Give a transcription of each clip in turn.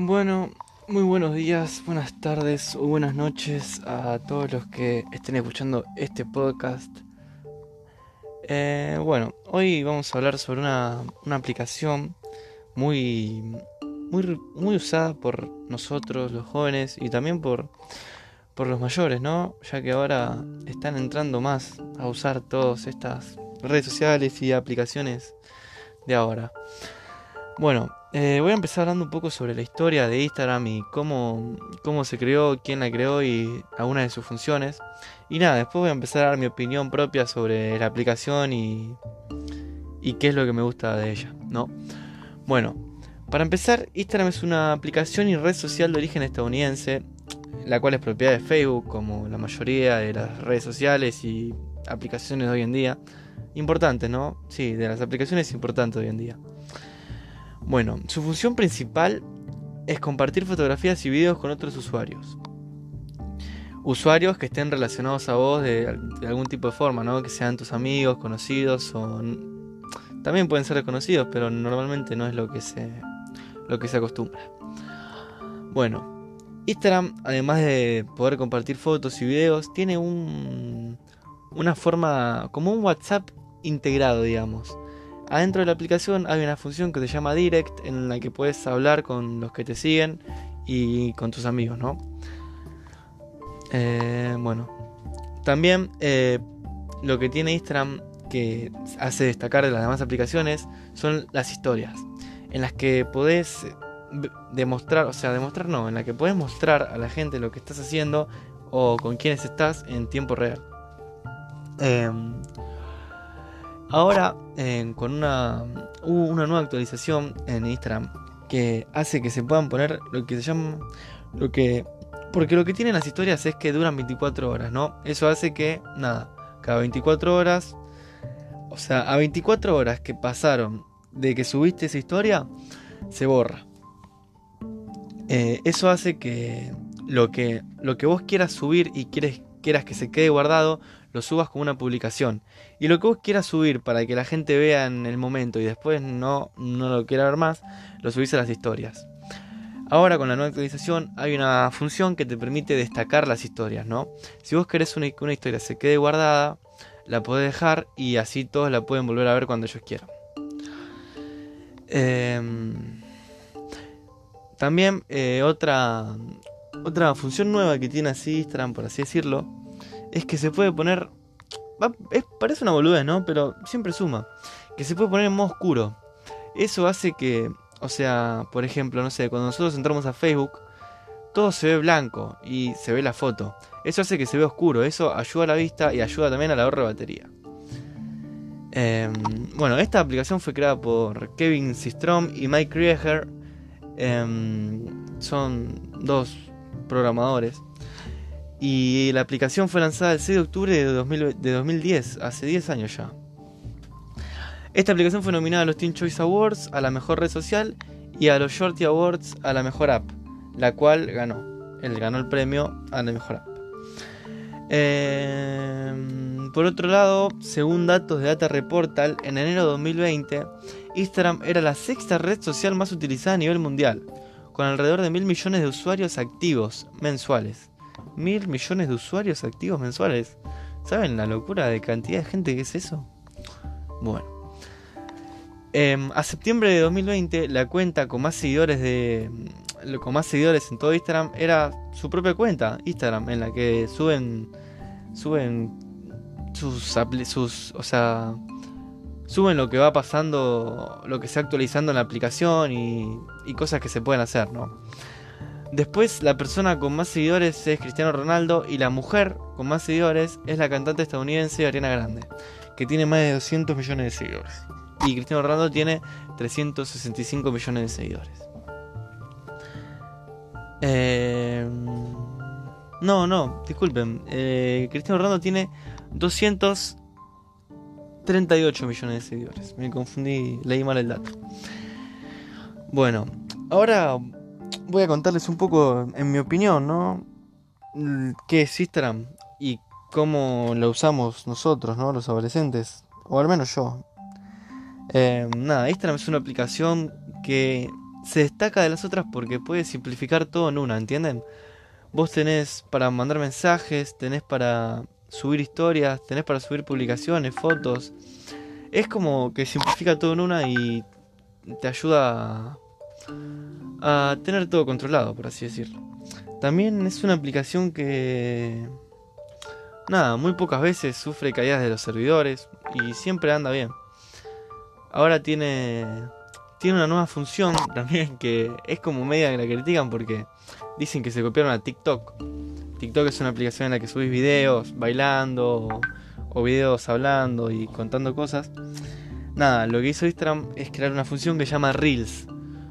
Bueno, muy buenos días, buenas tardes o buenas noches a todos los que estén escuchando este podcast. Eh, bueno, hoy vamos a hablar sobre una, una aplicación muy, muy, muy usada por nosotros, los jóvenes, y también por, por los mayores, ¿no? Ya que ahora están entrando más a usar todas estas redes sociales y aplicaciones de ahora. Bueno, eh, voy a empezar hablando un poco sobre la historia de Instagram y cómo, cómo se creó, quién la creó y algunas de sus funciones. Y nada, después voy a empezar a dar mi opinión propia sobre la aplicación y, y qué es lo que me gusta de ella, ¿no? Bueno, para empezar, Instagram es una aplicación y red social de origen estadounidense, la cual es propiedad de Facebook, como la mayoría de las redes sociales y aplicaciones de hoy en día. Importantes, ¿no? Sí, de las aplicaciones importantes hoy en día. Bueno, su función principal es compartir fotografías y videos con otros usuarios. Usuarios que estén relacionados a vos de, algún tipo de forma, ¿no? Que sean tus amigos, conocidos. También pueden ser desconocidos, pero normalmente no es lo que se, lo que se acostumbra. Bueno, Instagram, además de poder compartir fotos y videos, tiene un, una forma como un WhatsApp integrado, digamos. Adentro de la aplicación hay una función que se llama Direct en la que puedes hablar con los que te siguen y con tus amigos, ¿no? Eh, bueno, también eh, lo que tiene Instagram que hace destacar de las demás aplicaciones son las historias, en las que podés demostrar, o sea, demostrar no, en la que puedes mostrar a la gente lo que estás haciendo o con quienes estás en tiempo real. Eh, Ahora, con una, hubo una nueva actualización en Instagram que hace que se puedan poner lo que se llama. Lo que. Porque lo que tienen las historias es que duran 24 horas, ¿no? Eso hace que, nada, cada 24 horas. O sea, a 24 horas que pasaron de que subiste esa historia, se borra. Eh, eso hace que lo, que lo que vos quieras subir y quieres, quieras que se quede guardado, lo subas como una publicación. Y lo que vos quieras subir para que la gente vea en el momento y después no, no lo quiera ver más, lo subís a las historias. Ahora con la nueva actualización hay una función que te permite destacar las historias, ¿no? Si vos querés una, una historia se quede guardada, la podés dejar y así todos la pueden volver a ver cuando ellos quieran. Em, también eh, otra, otra función nueva que tiene así Instagram, por así decirlo, es que se puede poner. parece una boludez, ¿no? Pero siempre suma. Que se puede poner en modo oscuro. Eso hace que. O sea, por ejemplo, no sé, cuando nosotros entramos a Facebook, todo se ve blanco y se ve la foto. Eso hace que se vea oscuro. Eso ayuda a la vista y ayuda también al ahorro de batería. Em, bueno, esta aplicación fue creada por Kevin Systrom y Mike Krieger. Em, son dos programadores. Y la aplicación fue lanzada el 6 de octubre de, 2010, hace 10 años ya. Esta aplicación fue nominada a los Teen Choice Awards a la mejor red social y a los Shorty Awards a la mejor app, la cual ganó. Él ganó el premio a la mejor app. Em, por otro lado, según datos de Data Reportal, en enero de 2020, Instagram era la sexta red social más utilizada a nivel mundial, con alrededor de mil millones de usuarios activos mensuales mil millones de usuarios activos mensuales. ¿Saben la locura de cantidad de gente que es eso? Bueno. Em, a septiembre de 2020, la cuenta con más seguidores de. con más seguidores en todo Instagram era su propia cuenta, Instagram, en la que suben. suben sus, sus o sea suben lo que va pasando, lo que se actualizando en la aplicación y, y cosas que se pueden hacer, ¿no? Después, la persona con más seguidores es Cristiano Ronaldo y la mujer con más seguidores es la cantante estadounidense Ariana Grande, que tiene más de 200 millones de seguidores. Y Cristiano Ronaldo tiene 365 millones de seguidores. Eh, no, no, disculpen. Eh, Cristiano Ronaldo tiene 238 millones de seguidores. Me confundí, leí mal el dato. Bueno, ahora voy a contarles un poco, en mi opinión, ¿no? ¿Qué es Instagram y cómo lo usamos nosotros, ¿no? Los adolescentes, o al menos yo. Eh, nada, Instagram es una aplicación que se destaca de las otras porque puede simplificar todo en una, ¿entienden? Vos tenés para mandar mensajes, tenés para subir historias, tenés para subir publicaciones, fotos. Es como que simplifica todo en una y te ayuda a, a tener todo controlado, por así decirlo. También es una aplicación que... Nada, muy pocas veces sufre caídas de los servidores y siempre anda bien. Ahora tiene tiene una nueva función también que es como media que la critican porque dicen que se copiaron a TikTok. TikTok es una aplicación en la que subís videos bailando o, videos hablando y contando cosas. Nada, lo que hizo Instagram es crear una función que se llama Reels.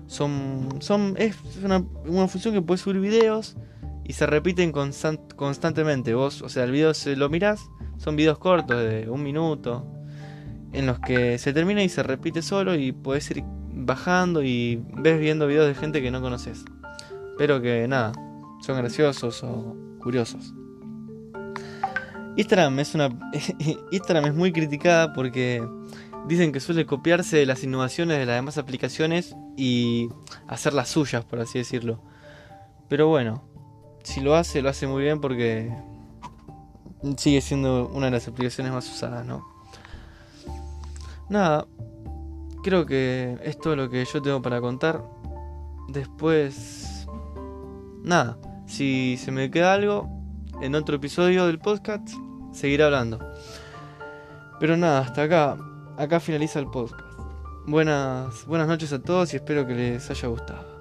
Son, son, es una, una función que puedes subir videos y se repiten constantemente. Vos, o sea, el video se lo mirás, son videos cortos de un minuto, en los que se termina y se repite solo y puedes ir bajando y ves viendo videos de gente que no conoces. Pero que nada, son graciosos o curiosos. Instagram es una Instagram es muy criticada porque dicen que suele copiarse de las innovaciones de las demás aplicaciones y hacer las suyas, por así decirlo. Pero bueno, si lo hace, lo hace muy bien porque sigue siendo una de las aplicaciones más usadas, ¿no? Nada, creo que es todo lo que yo tengo para contar. Después, nada, si se me queda algo, en otro episodio del podcast seguiré hablando. Pero nada, hasta acá, acá finaliza el podcast. Buenas, buenas noches a todos y espero que les haya gustado.